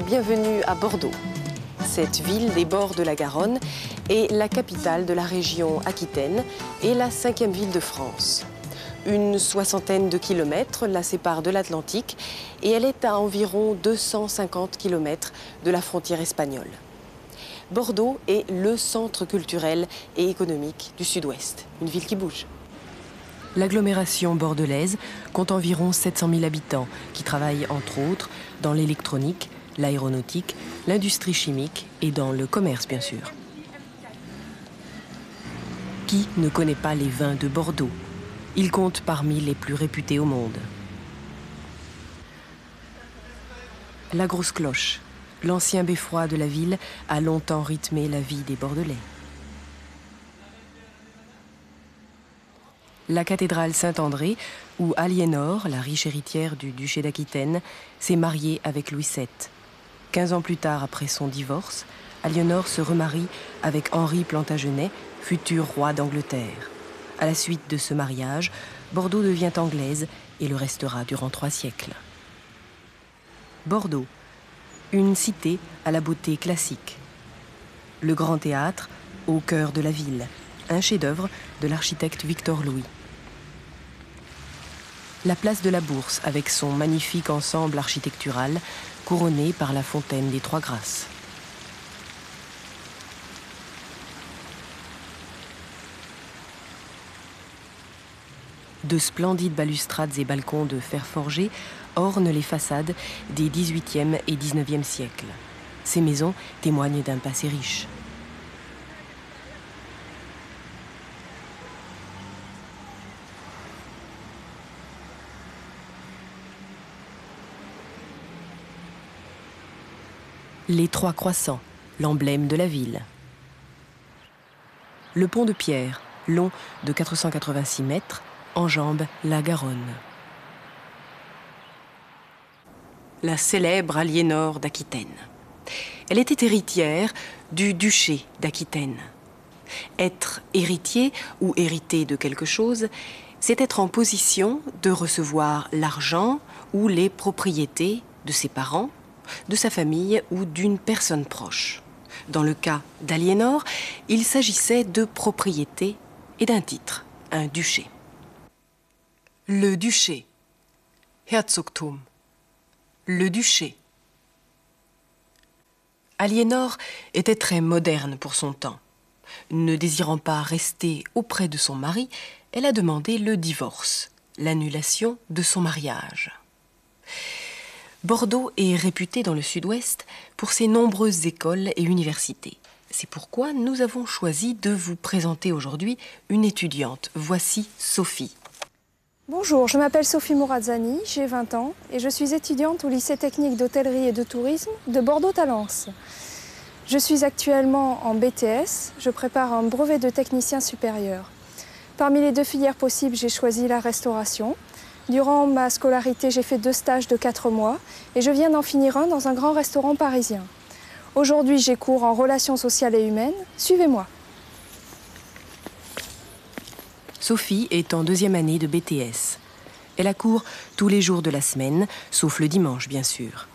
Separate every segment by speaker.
Speaker 1: Bienvenue à Bordeaux. Cette ville des bords de la Garonne est la capitale de la région Aquitaine et la cinquième ville de France. Une soixantaine de kilomètres la séparent de l'Atlantique et elle est à environ 250 kilomètres de la frontière espagnole. Bordeaux est le centre culturel et économique du sud-ouest, une ville qui bouge. L'agglomération bordelaise compte environ 700 000 habitants qui travaillent entre autres dans l'électronique, l'aéronautique, l'industrie chimique et dans le commerce bien sûr. Qui ne connaît pas les vins de Bordeaux? Ils comptent parmi les plus réputés au monde. La grosse cloche, l'ancien beffroi de la ville, a longtemps rythmé la vie des Bordelais. la cathédrale Saint-André, où Aliénor, la riche héritière du duché d'Aquitaine, s'est mariée avec Louis VII. Quinze ans plus tard, après son divorce, Aliénor se remarie avec Henri Plantagenet, futur roi d'Angleterre. À la suite de ce mariage, Bordeaux devient anglaise et le restera durant trois siècles. Bordeaux, une cité à la beauté classique. Le grand théâtre, au cœur de la ville, un chef-d'œuvre de l'architecte Victor Louis la place de la Bourse avec son magnifique ensemble architectural couronné par la fontaine des Trois Grâces. De splendides balustrades et balcons de fer forgé ornent les façades des XVIIIe et XIXe siècles. Ces maisons témoignent d'un passé riche. Les trois croissants, l'emblème de la ville. Le pont de pierre, long de 486 mètres, enjambe la Garonne. La célèbre Aliénor d'Aquitaine. Elle était héritière du duché d'Aquitaine. Être héritier ou hériter de quelque chose, c'est être en position de recevoir l'argent ou les propriétés de ses parents de sa famille ou d'une personne proche. Dans le cas d'Aliénor, il s'agissait de propriété et d'un titre, un duché. Le duché. Herzogtum. Le duché. Aliénor était très moderne pour son temps. Ne désirant pas rester auprès de son mari, elle a demandé le divorce, l'annulation de son mariage. Bordeaux est réputé dans le sud-ouest pour ses nombreuses écoles et universités. C'est pourquoi nous avons choisi de vous présenter aujourd'hui une étudiante. Voici Sophie.
Speaker 2: Bonjour, je m'appelle Sophie Mourazzani, j'ai 20 ans et je suis étudiante au lycée technique d'hôtellerie et de tourisme de Bordeaux-Talence. Je suis actuellement en BTS, je prépare un brevet de technicien supérieur. Parmi les deux filières possibles, j'ai choisi la restauration Durant ma scolarité, j'ai fait deux stages de quatre mois et je viens d'en finir un dans un grand restaurant parisien. Aujourd'hui, j'ai cours en relations sociales et humaines. Suivez-moi.
Speaker 1: Sophie est en deuxième année de BTS. Elle a cours tous les jours de la semaine, sauf le dimanche, bien sûr.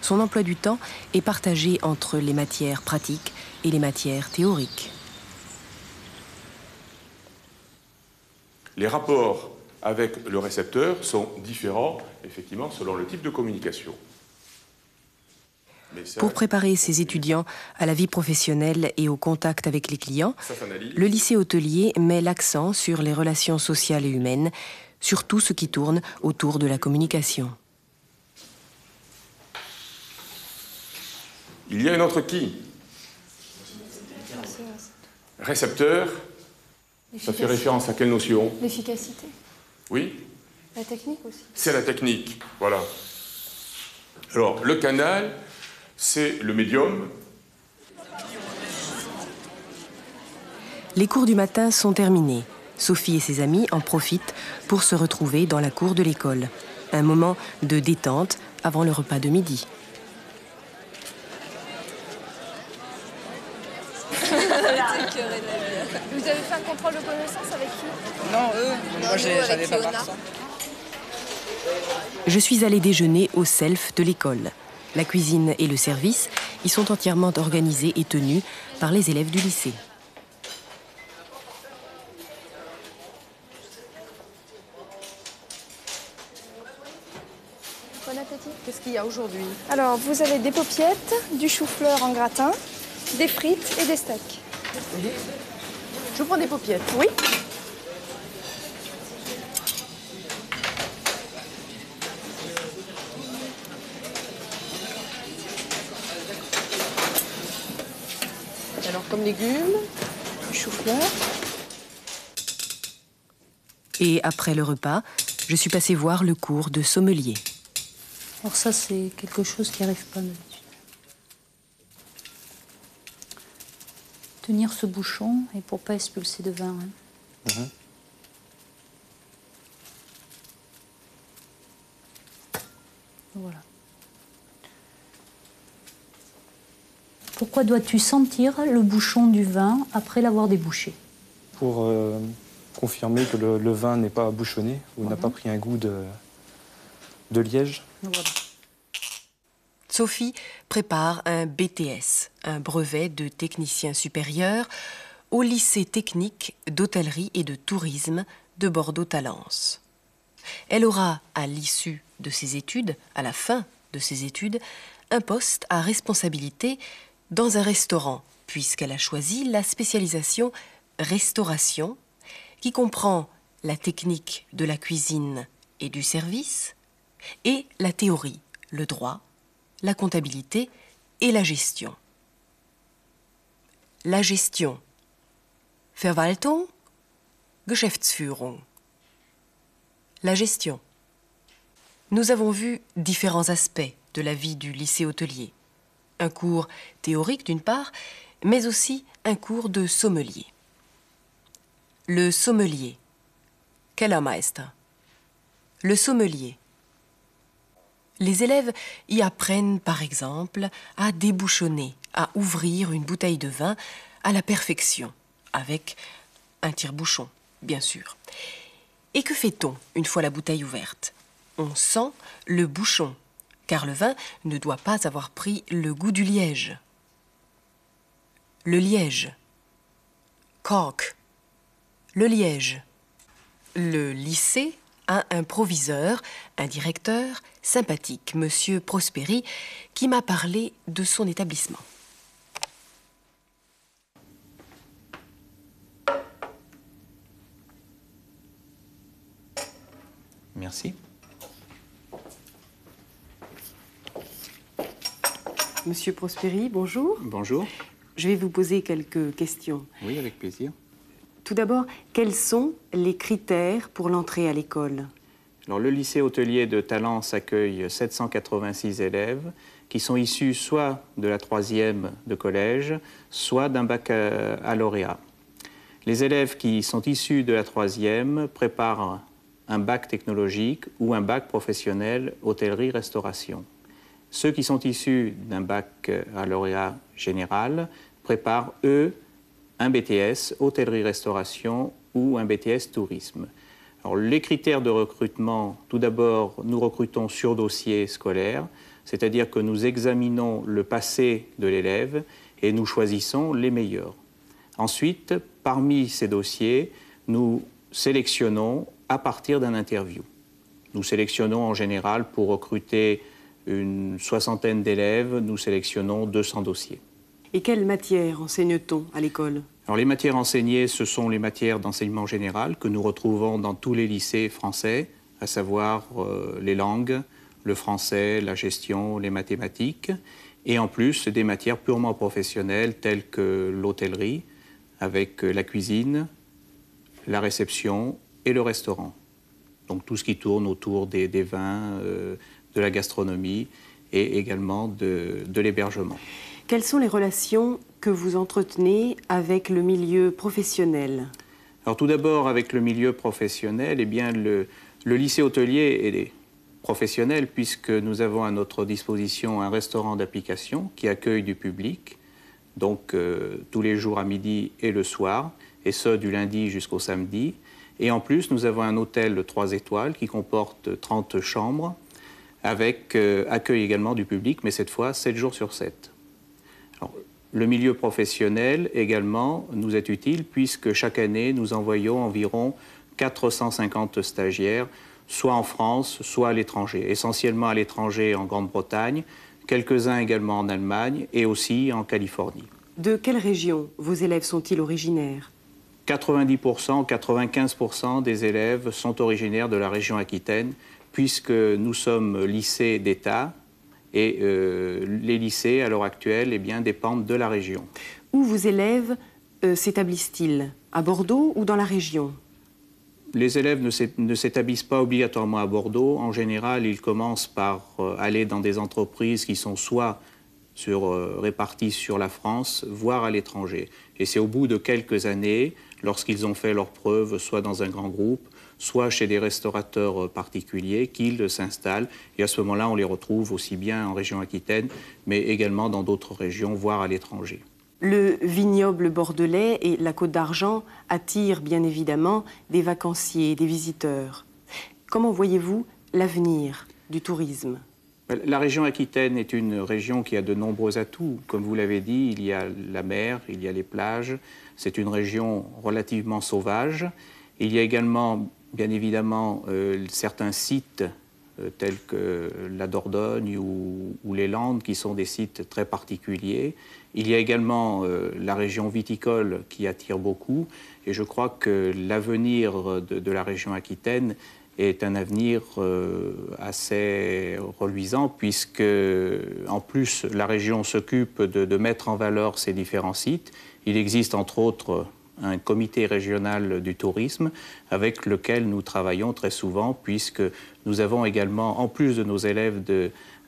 Speaker 1: Son emploi du temps est partagé entre les matières pratiques et les matières théoriques.
Speaker 3: Les rapports avec le récepteur sont différents, effectivement, selon le type de communication.
Speaker 1: Pour préparer ses étudiants à la vie professionnelle et au contact avec les clients, le lycée hôtelier met l'accent sur les relations sociales et humaines, sur tout ce qui tourne autour de la communication.
Speaker 3: Il y a un autre qui? Récepteur Ça fait référence à quelle notion?
Speaker 2: L'efficacité.
Speaker 3: Oui
Speaker 2: La technique aussi.
Speaker 3: C'est la technique, voilà. Alors, le canal, c'est le médium.
Speaker 1: Les cours du matin sont terminés. Sophie et ses amis en profitent pour se retrouver dans la cour de l'école. Un moment de détente avant le repas de midi.
Speaker 2: Vous avez fait un contrôle de connaissance avec qui
Speaker 4: Non, eux, moi j'avais pas voir ça.
Speaker 1: Je suis allée déjeuner au self de l'école. La cuisine et le service y sont entièrement organisés et tenus par les élèves du lycée.
Speaker 2: Bon appétit.
Speaker 1: Qu'est-ce qu'il y a aujourd'hui?
Speaker 2: Alors, vous avez des paupiettes, du chou-fleur en gratin, des frites et des steaks.
Speaker 1: Je prends des paupiettes.
Speaker 2: Oui
Speaker 1: Alors comme légumes
Speaker 2: Du chou-fleur.
Speaker 1: Et après le repas, je suis passée voir le cours de sommelier.
Speaker 5: Alors ça, c'est quelque chose qui n'arrive pas d'habitude. Tenir ce bouchon et pour pas expulser de vin. hein. Voilà. Pourquoi dois-tu sentir le bouchon du vin après l'avoir débouché?
Speaker 6: Pour euh, confirmer que le, le vin n'est pas bouchonné ou n'a pas pris un goût de, de liège.
Speaker 5: Voilà.
Speaker 1: Sophie prépare un BTS, un brevet de technicien supérieur, au lycée technique d'hôtellerie et de tourisme de Bordeaux-Talence. Elle aura, à l'issue de ses études, à la fin de ses études, un poste à responsabilité dans un restaurant, puisqu'elle a choisi la spécialisation restauration, qui comprend la technique de la cuisine et du service, et la théorie, le droit, la comptabilité et la gestion. La gestion. Verwaltung, Geschäftsführung. La gestion. Nous avons vu différents aspects de la vie du lycée hôtelier. Un cours théorique d'une part, mais aussi un cours de sommelier. Le sommelier. Kellermeister. Le sommelier. Les élèves y apprennent par exemple à débouchonner, à ouvrir une bouteille de vin à la perfection, avec un tire-bouchon, bien sûr. Et que fait-on une fois la bouteille ouverte? On sent le bouchon, car le vin ne doit pas avoir pris le goût du liège. Le liège. Cork. Le liège. Le lycée a un proviseur, un directeur sympathique, Monsieur Prosperi, qui m'a parlé de son établissement.
Speaker 7: Merci.
Speaker 1: Monsieur Prosperi, bonjour.
Speaker 7: Bonjour.
Speaker 1: Je vais vous poser quelques questions.
Speaker 7: Oui, avec plaisir.
Speaker 1: Tout d'abord, quels sont les critères pour l'entrée à l'école?
Speaker 7: Alors, le lycée hôtelier de Talence accueille 786 élèves qui sont issus soit de la troisième de collège, soit d'un bac à, à lauréat. Les élèves qui sont issus de la troisième préparent un bac technologique ou un bac professionnel hôtellerie-restauration. Ceux qui sont issus d'un bac à lauréat général préparent, eux, un BTS hôtellerie-restauration ou un BTS tourisme. Alors, les critères de recrutement, tout d'abord, nous recrutons sur dossier scolaire, c'est-à-dire que nous examinons le passé de l'élève et nous choisissons les meilleurs. Ensuite, parmi ces dossiers, nous sélectionnons à partir d'un interview. Nous sélectionnons en général pour recruter une soixantaine d'élèves, nous sélectionnons 200 dossiers.
Speaker 1: Et quelles matières enseigne-t-on à l'école?
Speaker 7: Alors les matières enseignées, ce sont les matières d'enseignement général que nous retrouvons dans tous les lycées français, à savoir euh, les langues, le français, la gestion, les mathématiques, et en plus des matières purement professionnelles telles que l'hôtellerie, avec euh, la cuisine, la réception et le restaurant. Donc tout ce qui tourne autour des, vins, euh, de la gastronomie et également de, l'hébergement.
Speaker 1: Quelles sont les relations que vous entretenez avec le milieu professionnel
Speaker 7: Alors tout d'abord avec le milieu professionnel, eh bien le, lycée hôtelier est professionnel puisque nous avons à notre disposition un restaurant d'application qui accueille du public, donc euh, tous les jours à midi et le soir, et ce du lundi jusqu'au samedi. Et en plus, nous avons un hôtel de 3 étoiles qui comporte 30 chambres, avec euh, accueil également du public, mais cette fois 7 jours sur 7. Le milieu professionnel également nous est utile puisque chaque année nous envoyons environ 450 stagiaires, soit en France, soit à l'étranger, essentiellement à l'étranger en Grande-Bretagne, quelques-uns également en Allemagne et aussi en Californie.
Speaker 1: De quelle région vos élèves sont-ils originaires?
Speaker 7: 90%, 95% des élèves sont originaires de la région Aquitaine, puisque nous sommes lycée d'État et euh, les lycées, à l'heure actuelle, eh bien, dépendent de la région.
Speaker 1: Où vos élèves euh, s'établissent-ils? À Bordeaux ou dans la région?
Speaker 7: Les élèves ne s'établissent pas obligatoirement à Bordeaux. En général, ils commencent par euh, aller dans des entreprises qui sont soit sur, réparties sur la France, voire à l'étranger. Et c'est au bout de quelques années lorsqu'ils ont fait leurs preuves, soit dans un grand groupe, soit chez des restaurateurs euh, particuliers, qu'ils s'installent. Et à ce moment-là, on les retrouve aussi bien en région Aquitaine, mais également dans d'autres régions, voire à l'étranger.
Speaker 1: Le vignoble bordelais et la Côte d'Argent attirent bien évidemment des vacanciers, des visiteurs. Comment voyez-vous l'avenir du tourisme?
Speaker 7: La région Aquitaine est une région qui a de nombreux atouts. Comme vous l'avez dit, il y a la mer, il y a les plages. C'est une région relativement sauvage. Il y a également, bien évidemment, euh, certains sites euh, tels que la Dordogne ou, les Landes, qui sont des sites très particuliers. Il y a également euh, la région viticole qui attire beaucoup. Et je crois que l'avenir de, la région Aquitaine est un avenir assez reluisant puisque, en plus, la région s'occupe de, mettre en valeur ces différents sites. Il existe entre autres un comité régional du tourisme avec lequel nous travaillons très souvent puisque nous avons également, en plus de nos élèves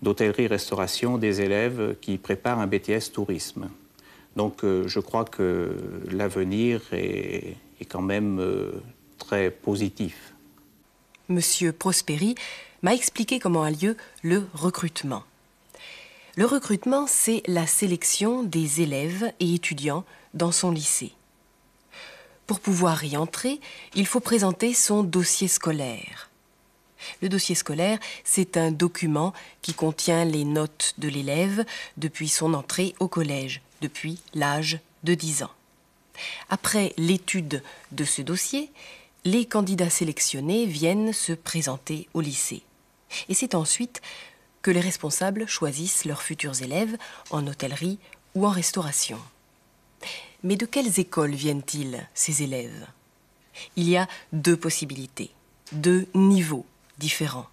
Speaker 7: d'hôtellerie-restauration, des élèves qui préparent un BTS tourisme. Donc euh, je crois que l'avenir est, quand même euh, très positif.
Speaker 1: Monsieur Prosperi m'a expliqué comment a lieu le recrutement. Le recrutement, c'est la sélection des élèves et étudiants dans son lycée. Pour pouvoir y entrer, il faut présenter son dossier scolaire. Le dossier scolaire, c'est un document qui contient les notes de l'élève depuis son entrée au collège, depuis l'âge de 10 ans. Après l'étude de ce dossier, les candidats sélectionnés viennent se présenter au lycée. Et c'est ensuite que les responsables choisissent leurs futurs élèves en hôtellerie ou en restauration. Mais de quelles écoles viennent-ils, ces élèves? Il y a deux possibilités, deux niveaux différents.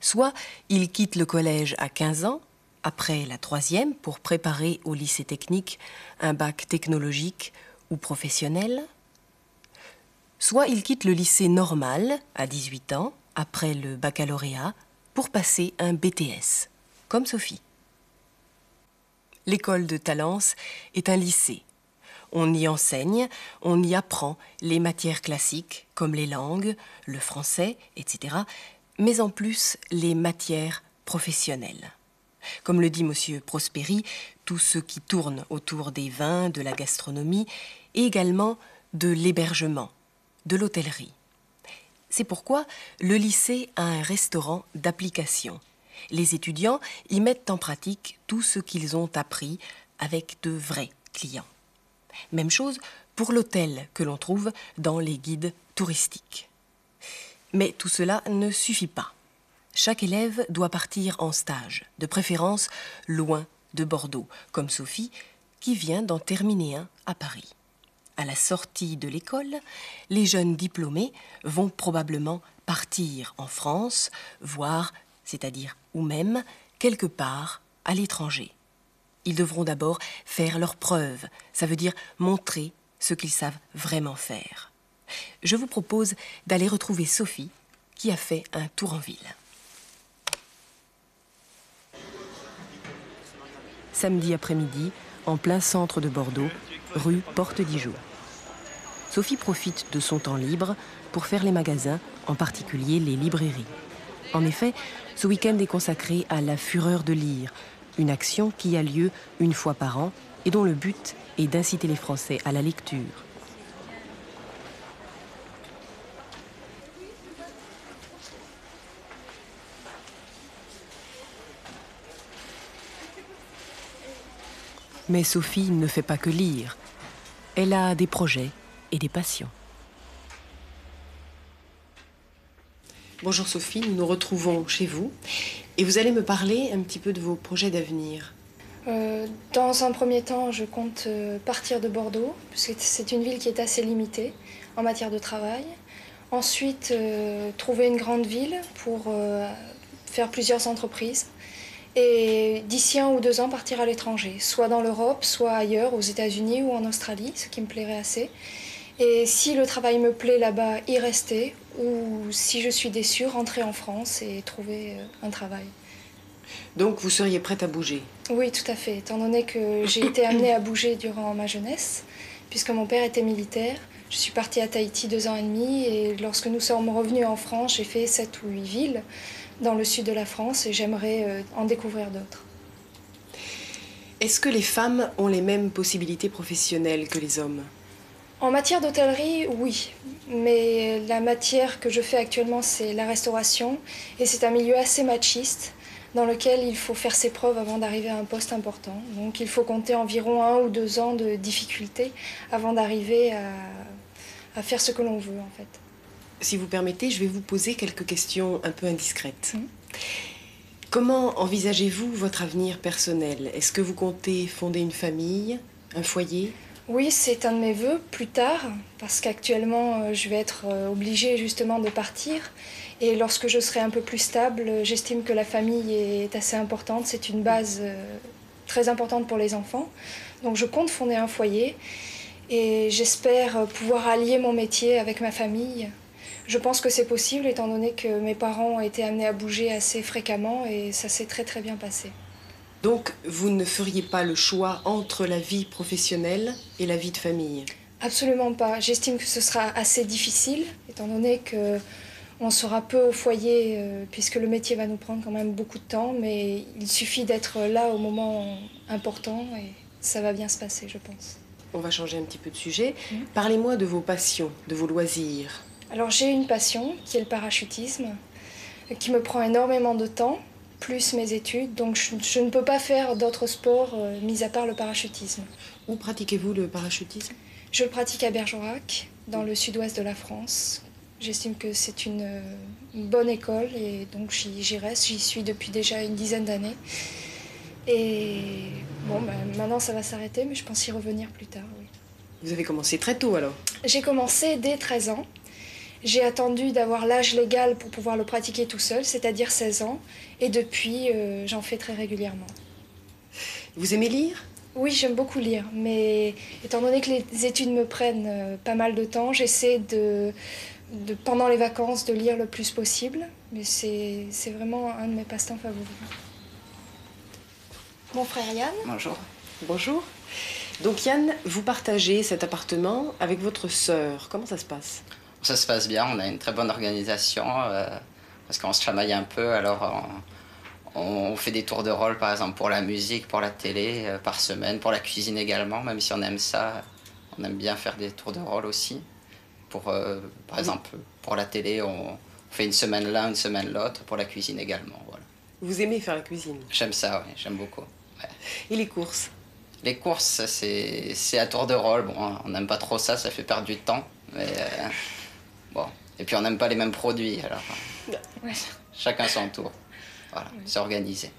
Speaker 1: Soit ils quittent le collège à 15 ans, après la troisième, pour préparer au lycée technique un bac technologique ou professionnel, soit ils quittent le lycée normal à 18 ans, après le baccalauréat, pour passer un BTS, comme Sophie. L'école de Talence est un lycée. On y enseigne, on y apprend les matières classiques comme les langues, le français, etc., mais en plus les matières professionnelles. Comme le dit M. Prosperi, tout ce qui tourne autour des vins, de la gastronomie, et également de l'hébergement, de l'hôtellerie. C'est pourquoi le lycée a un restaurant d'application. Les étudiants y mettent en pratique tout ce qu'ils ont appris avec de vrais clients. Même chose pour l'hôtel que l'on trouve dans les guides touristiques. Mais tout cela ne suffit pas. Chaque élève doit partir en stage, de préférence loin de Bordeaux, comme Sophie, qui vient d'en terminer un à Paris. À la sortie de l'école, les jeunes diplômés vont probablement partir en France, voire, c'est-à-dire ou même, quelque part à l'étranger. Ils devront d'abord faire leurs preuves, ça veut dire montrer ce qu'ils savent vraiment faire. je vous propose d'aller retrouver Sophie qui a fait un tour en ville. Samedi après-midi, en plein centre de Bordeaux, rue Porte d'Ijoux. Sophie profite de son temps libre pour faire les magasins, en particulier les librairies. En effet, ce week-end est consacré à la fureur de lire, une action qui a lieu une fois par an et dont le but est d'inciter les Français à la lecture. Mais Sophie ne fait pas que lire. Elle a des projets et des passions. Bonjour Sophie, nous nous retrouvons chez vous et vous allez me parler un petit peu de vos projets d'avenir.
Speaker 2: Euh, dans un premier temps, je compte euh, partir de Bordeaux, puisque c'est une ville qui est assez limitée en matière de travail. Ensuite, euh, trouver une grande ville pour faire plusieurs entreprises. Et d'ici un ou deux ans, partir à l'étranger, soit dans l'Europe, soit ailleurs, aux États-Unis ou en Australie, ce qui me plairait assez. Et si le travail me plaît là-bas, y rester, ou si je suis déçue, rentrer en France et trouver un travail.
Speaker 1: Donc vous seriez prête à bouger?
Speaker 2: Oui, tout à fait, étant donné que j'ai été amenée à bouger durant ma jeunesse, puisque mon père était militaire. Je suis partie à Tahiti deux ans et demi et lorsque nous sommes revenus en France, j'ai fait sept ou huit villes dans le sud de la France et j'aimerais euh, en découvrir d'autres.
Speaker 1: Est-ce que les femmes ont les mêmes possibilités professionnelles que les hommes?
Speaker 2: En matière d'hôtellerie, oui. Mais la matière que je fais actuellement, c'est la restauration et c'est un milieu assez machiste dans lequel il faut faire ses preuves avant d'arriver à un poste important. Donc il faut compter environ un ou deux ans de difficulté avant d'arriver à, faire ce que l'on veut en fait.
Speaker 1: Si vous permettez, je vais vous poser quelques questions un peu indiscrètes. Hum. Comment envisagez-vous votre avenir personnel? Est-ce que vous comptez fonder une famille, un foyer?
Speaker 2: Oui, c'est un de mes voeux plus tard, parce qu'actuellement, euh, je vais être euh, obligée justement de partir. Et lorsque je serai un peu plus stable, j'estime que la famille est assez importante. C'est une base euh, très importante pour les enfants. Donc je compte fonder un foyer et j'espère pouvoir allier mon métier avec ma famille. Je pense que c'est possible étant donné que mes parents ont été amenés à bouger assez fréquemment et ça s'est très très bien passé.
Speaker 1: Donc, vous ne feriez pas le choix entre la vie professionnelle et la vie de famille?
Speaker 2: Absolument pas. J'estime que ce sera assez difficile, étant donné que on sera peu au foyer, euh, puisque le métier va nous prendre quand même beaucoup de temps, mais il suffit d'être là au moment important et ça va bien se passer, je pense.
Speaker 1: On va changer un petit peu de sujet. Mmh. Parlez-moi de vos passions, de vos loisirs.
Speaker 2: Alors j'ai une passion qui est le parachutisme, qui me prend énormément de temps plus mes études. Donc je, ne peux pas faire d'autres sports euh, mis à part le parachutisme.
Speaker 1: Où pratiquez-vous le parachutisme?
Speaker 2: Je le pratique à Bergerac, dans le sud-ouest de la France. J'estime que c'est une, bonne école et donc j'y reste. J'y suis depuis déjà une dizaine d'années. Et bon, ben, maintenant ça va s'arrêter, mais je pense y revenir plus tard, oui.
Speaker 1: Vous avez commencé très tôt alors?
Speaker 2: J'ai commencé dès 13 ans. J'ai attendu d'avoir l'âge légal pour pouvoir le pratiquer tout seul, c'est-à-dire 16 ans, et depuis, euh, j'en fais très régulièrement.
Speaker 1: Vous aimez lire?
Speaker 2: Oui, j'aime beaucoup lire, mais étant donné que les études me prennent euh, pas mal de temps, j'essaie de, de, pendant les vacances, de lire le plus possible, mais c'est vraiment un de mes passe-temps favoris. Mon frère Yann?
Speaker 1: Bonjour. Bonjour. Donc Yann, vous partagez cet appartement avec votre sœur. Comment ça se passe?
Speaker 8: Ça se passe bien, on a une très bonne organisation euh, parce qu'on se chamaille un peu. Alors, on, fait des tours de rôle, par exemple, pour la musique, pour la télé, euh, par semaine, pour la cuisine également, même si on aime ça. On aime bien faire des tours de rôle aussi. Pour, euh, par exemple, pour la télé, on fait une semaine l'un, une semaine l'autre, pour la cuisine également. Voilà.
Speaker 1: Vous aimez faire la cuisine?
Speaker 8: J'aime ça, oui, j'aime beaucoup.
Speaker 1: Et les courses?
Speaker 8: Les courses, c'est à tour de rôle. Bon, on n'aime pas trop ça, ça fait perdre du temps. Mais Bon. Et puis on n'aime pas les mêmes produits, alors chacun son tour. Voilà, c'est organisé.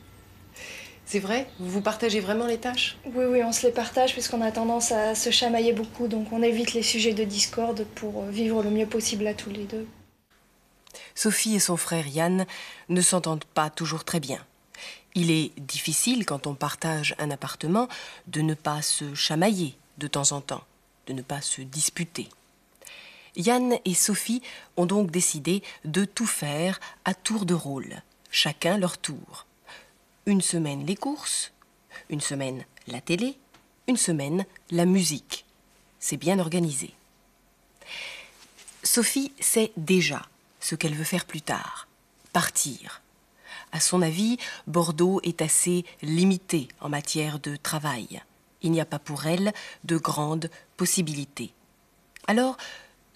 Speaker 1: C'est vrai? Vous vous partagez vraiment les tâches?
Speaker 2: Oui, oui, on se les partage puisqu'on a tendance à se chamailler beaucoup, donc on évite les sujets de discorde pour vivre le mieux possible à tous les deux.
Speaker 1: Sophie et son frère Yann ne s'entendent pas toujours très bien. Il est difficile, quand on partage un appartement, de ne pas se chamailler de temps en temps, de ne pas se disputer. Yann et Sophie ont donc décidé de tout faire à tour de rôle, chacun leur tour. Une semaine les courses, une semaine la télé, une semaine la musique. C'est bien organisé. Sophie sait déjà ce qu'elle veut faire plus tard, partir. À son avis, Bordeaux est assez limité en matière de travail. Il n'y a pas pour elle de grandes possibilités. Alors,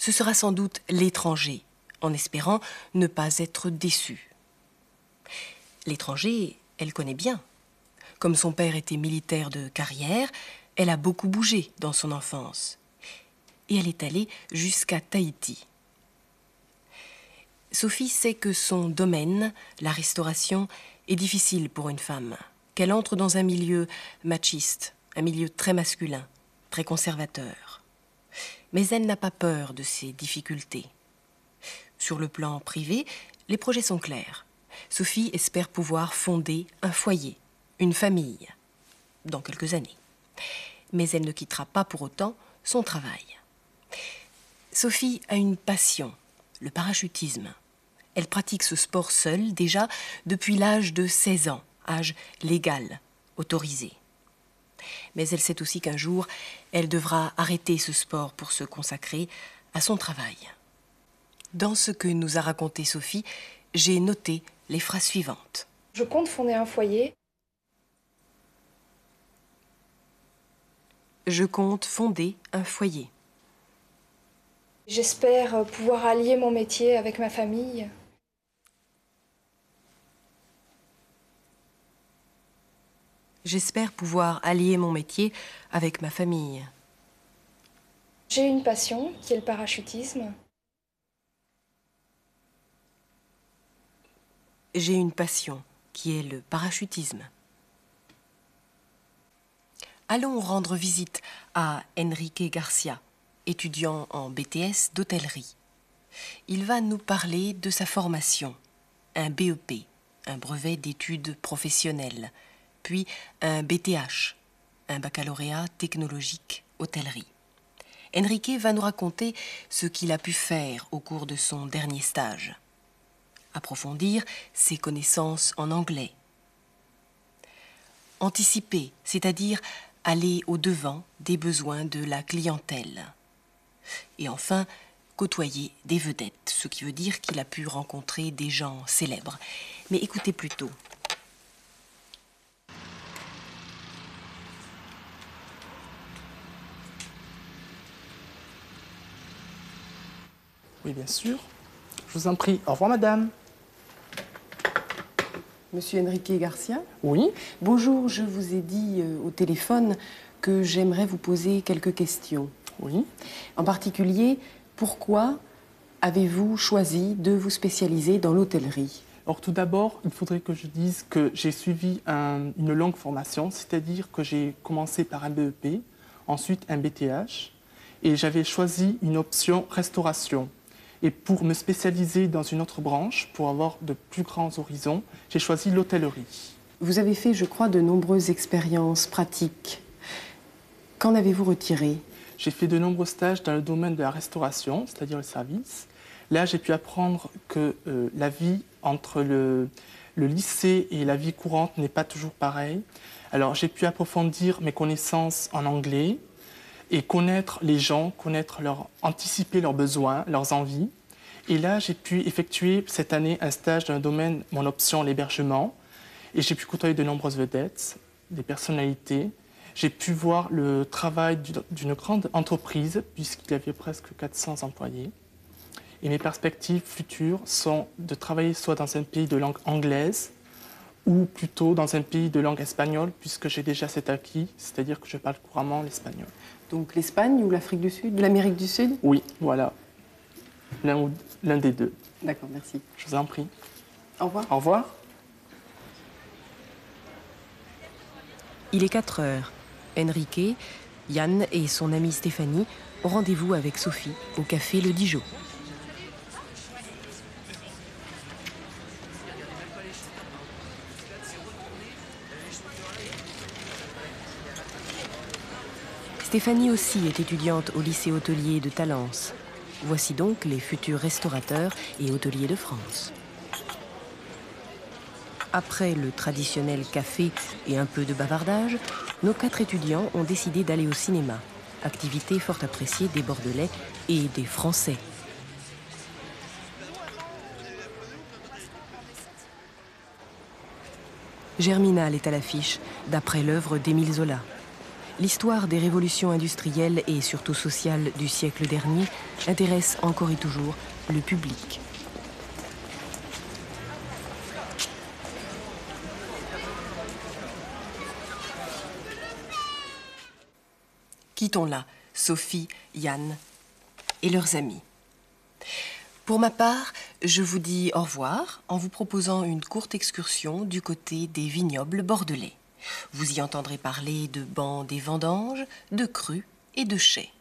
Speaker 1: ce sera sans doute l'étranger, en espérant ne pas être déçue. L'étranger, elle connaît bien. Comme son père était militaire de carrière, elle a beaucoup bougé dans son enfance. Et elle est allée jusqu'à Tahiti. Sophie sait que son domaine, la restauration, est difficile pour une femme, qu'elle entre dans un milieu machiste, un milieu très masculin, très conservateur. Mais elle n'a pas peur de ces difficultés. Sur le plan privé, les projets sont clairs. Sophie espère pouvoir fonder un foyer, une famille, dans quelques années. Mais elle ne quittera pas pour autant son travail. Sophie a une passion, le parachutisme. Elle pratique ce sport seule déjà depuis l'âge de 16 ans, âge légal, autorisé. Mais elle sait aussi qu'un jour, elle devra arrêter ce sport pour se consacrer à son travail. Dans ce que nous a raconté Sophie, j'ai noté les phrases suivantes.
Speaker 2: Je compte fonder un foyer.
Speaker 1: Je compte fonder un foyer.
Speaker 2: J'espère pouvoir allier mon métier avec ma famille.
Speaker 1: J'espère pouvoir allier mon métier avec ma famille.
Speaker 2: J'ai une passion qui est le parachutisme.
Speaker 1: J'ai une passion qui est le parachutisme. Allons rendre visite à Enrique Garcia, étudiant en BTS d'hôtellerie. Il va nous parler de sa formation, un BEP, un brevet d'études professionnelles, puis un BTH, un baccalauréat technologique hôtellerie. Enrique va nous raconter ce qu'il a pu faire au cours de son dernier stage. Approfondir ses connaissances en anglais. Anticiper, c'est-à-dire aller au-devant des besoins de la clientèle. Et enfin, côtoyer des vedettes, ce qui veut dire qu'il a pu rencontrer des gens célèbres. Mais écoutez plutôt.
Speaker 9: Oui, bien sûr. Je vous en prie. Au revoir, madame.
Speaker 1: Monsieur Enrique Garcia
Speaker 9: Oui.
Speaker 1: Bonjour, je vous ai dit euh, au téléphone que j'aimerais vous poser quelques questions.
Speaker 9: Oui.
Speaker 1: En particulier, pourquoi avez-vous choisi de vous spécialiser dans l'hôtellerie?
Speaker 9: Alors tout d'abord, il faudrait que je dise que j'ai suivi un- une longue formation, c'est-à-dire que j'ai commencé par un BEP, ensuite un BTH, et j'avais choisi une option restauration. Et pour me spécialiser dans une autre branche, pour avoir de plus grands horizons, j'ai choisi l'hôtellerie.
Speaker 1: Vous avez fait, je crois, de nombreuses expériences pratiques. Qu'en avez-vous retiré?
Speaker 9: J'ai fait de nombreux stages dans le domaine de la restauration, c'est-à-dire le service. Là, j'ai pu apprendre que euh, la vie entre le, le lycée et la vie courante n'est pas toujours pareille. Alors, j'ai pu approfondir mes connaissances en anglais et connaître les gens, connaître leur, anticiper leurs besoins, leurs envies. Et là, j'ai pu effectuer cette année un stage dans le domaine, mon option, l'hébergement. Et j'ai pu côtoyer de nombreuses vedettes, des personnalités. J'ai pu voir le travail d'une- grande entreprise, puisqu'il y avait presque 400 employés. Et mes perspectives futures sont de travailler soit dans un pays de langue anglaise, ou plutôt dans un pays de langue espagnole, puisque j'ai déjà cet acquis, c'est-à-dire que je parle couramment l'espagnol.
Speaker 1: Donc l'Espagne ou l'Afrique du Sud L'Amérique du Sud?
Speaker 9: Oui, voilà. L'un ou- l'un des deux.
Speaker 1: D'accord, merci.
Speaker 9: Je vous en prie.
Speaker 1: Au revoir.
Speaker 9: Au revoir.
Speaker 1: Il est 4 heures. Enrique, Yann et son amie Stéphanie ont rendez-vous avec Sophie au café Le Dijon. Stéphanie aussi est étudiante au lycée hôtelier de Talence. Voici donc les futurs restaurateurs et hôteliers de France. Après le traditionnel café et un peu de bavardage, nos quatre étudiants ont décidé d'aller au cinéma, activité fort appréciée des Bordelais et des Français. Germinal est à l'affiche, d'après l'œuvre d'Émile Zola. L'histoire des révolutions industrielles et surtout sociales du siècle dernier intéresse encore et toujours le public. Quittons là Sophie, Yann et leurs amis. Pour ma part, je vous dis au revoir en vous proposant une courte excursion du côté des vignobles bordelais. Vous y entendrez parler de bancs des vendanges, de crus et de chais.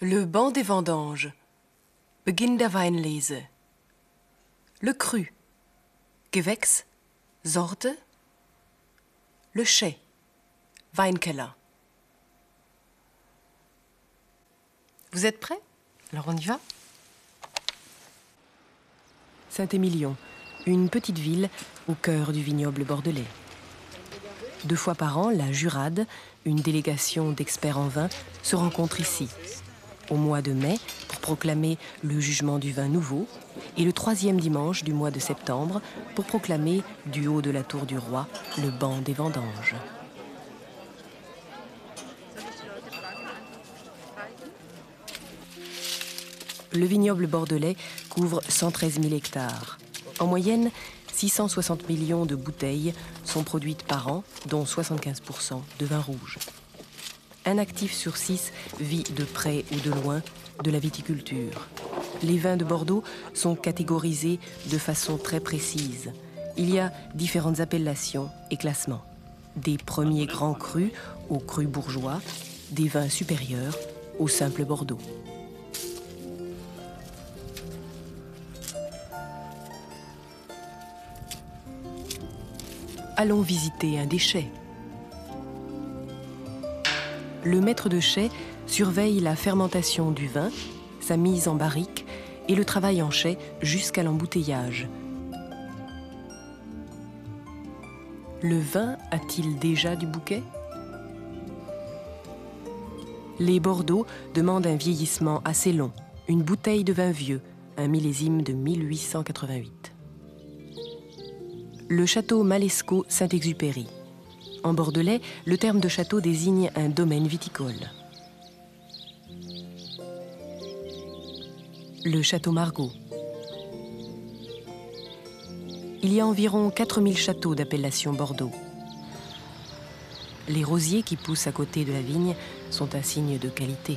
Speaker 1: Le banc des vendanges. Beginn der Weinlese. Le cru. Gewächs. Sorte. Le chai. Weinkeller. Vous êtes prêts? Alors on y va Saint-Émilion, une petite ville au cœur du vignoble bordelais. Deux fois par an, la Jurade, une délégation d'experts en vin, se rencontre ici, au mois de mai, pour proclamer le jugement du vin nouveau, et le troisième dimanche du mois de septembre, pour proclamer, du haut de la tour du roi, le banc des vendanges. Le vignoble bordelais couvre 113 000 hectares. En moyenne, 660 millions de bouteilles sont produites par an, dont 75% de vin rouge. Un actif sur six vit de près ou de loin de la viticulture. Les vins de Bordeaux sont catégorisés de façon très précise. Il y a différentes appellations et classements. Des premiers grands crus aux crus bourgeois, des vins supérieurs au simple Bordeaux. Allons visiter un déchet. Le maître de chai surveille la fermentation du vin, sa mise en barrique et le travail en chai jusqu'à l'embouteillage. Le vin a-t-il déjà du bouquet? Les Bordeaux demandent un vieillissement assez long, une bouteille de vin vieux, un millésime de 1888 le château Malesco Saint-Exupéry. En bordelais, le terme de château désigne un domaine viticole. Le château Margaux. Il y a environ 4000 châteaux d'appellation Bordeaux. Les rosiers qui poussent à côté de la vigne sont un signe de qualité.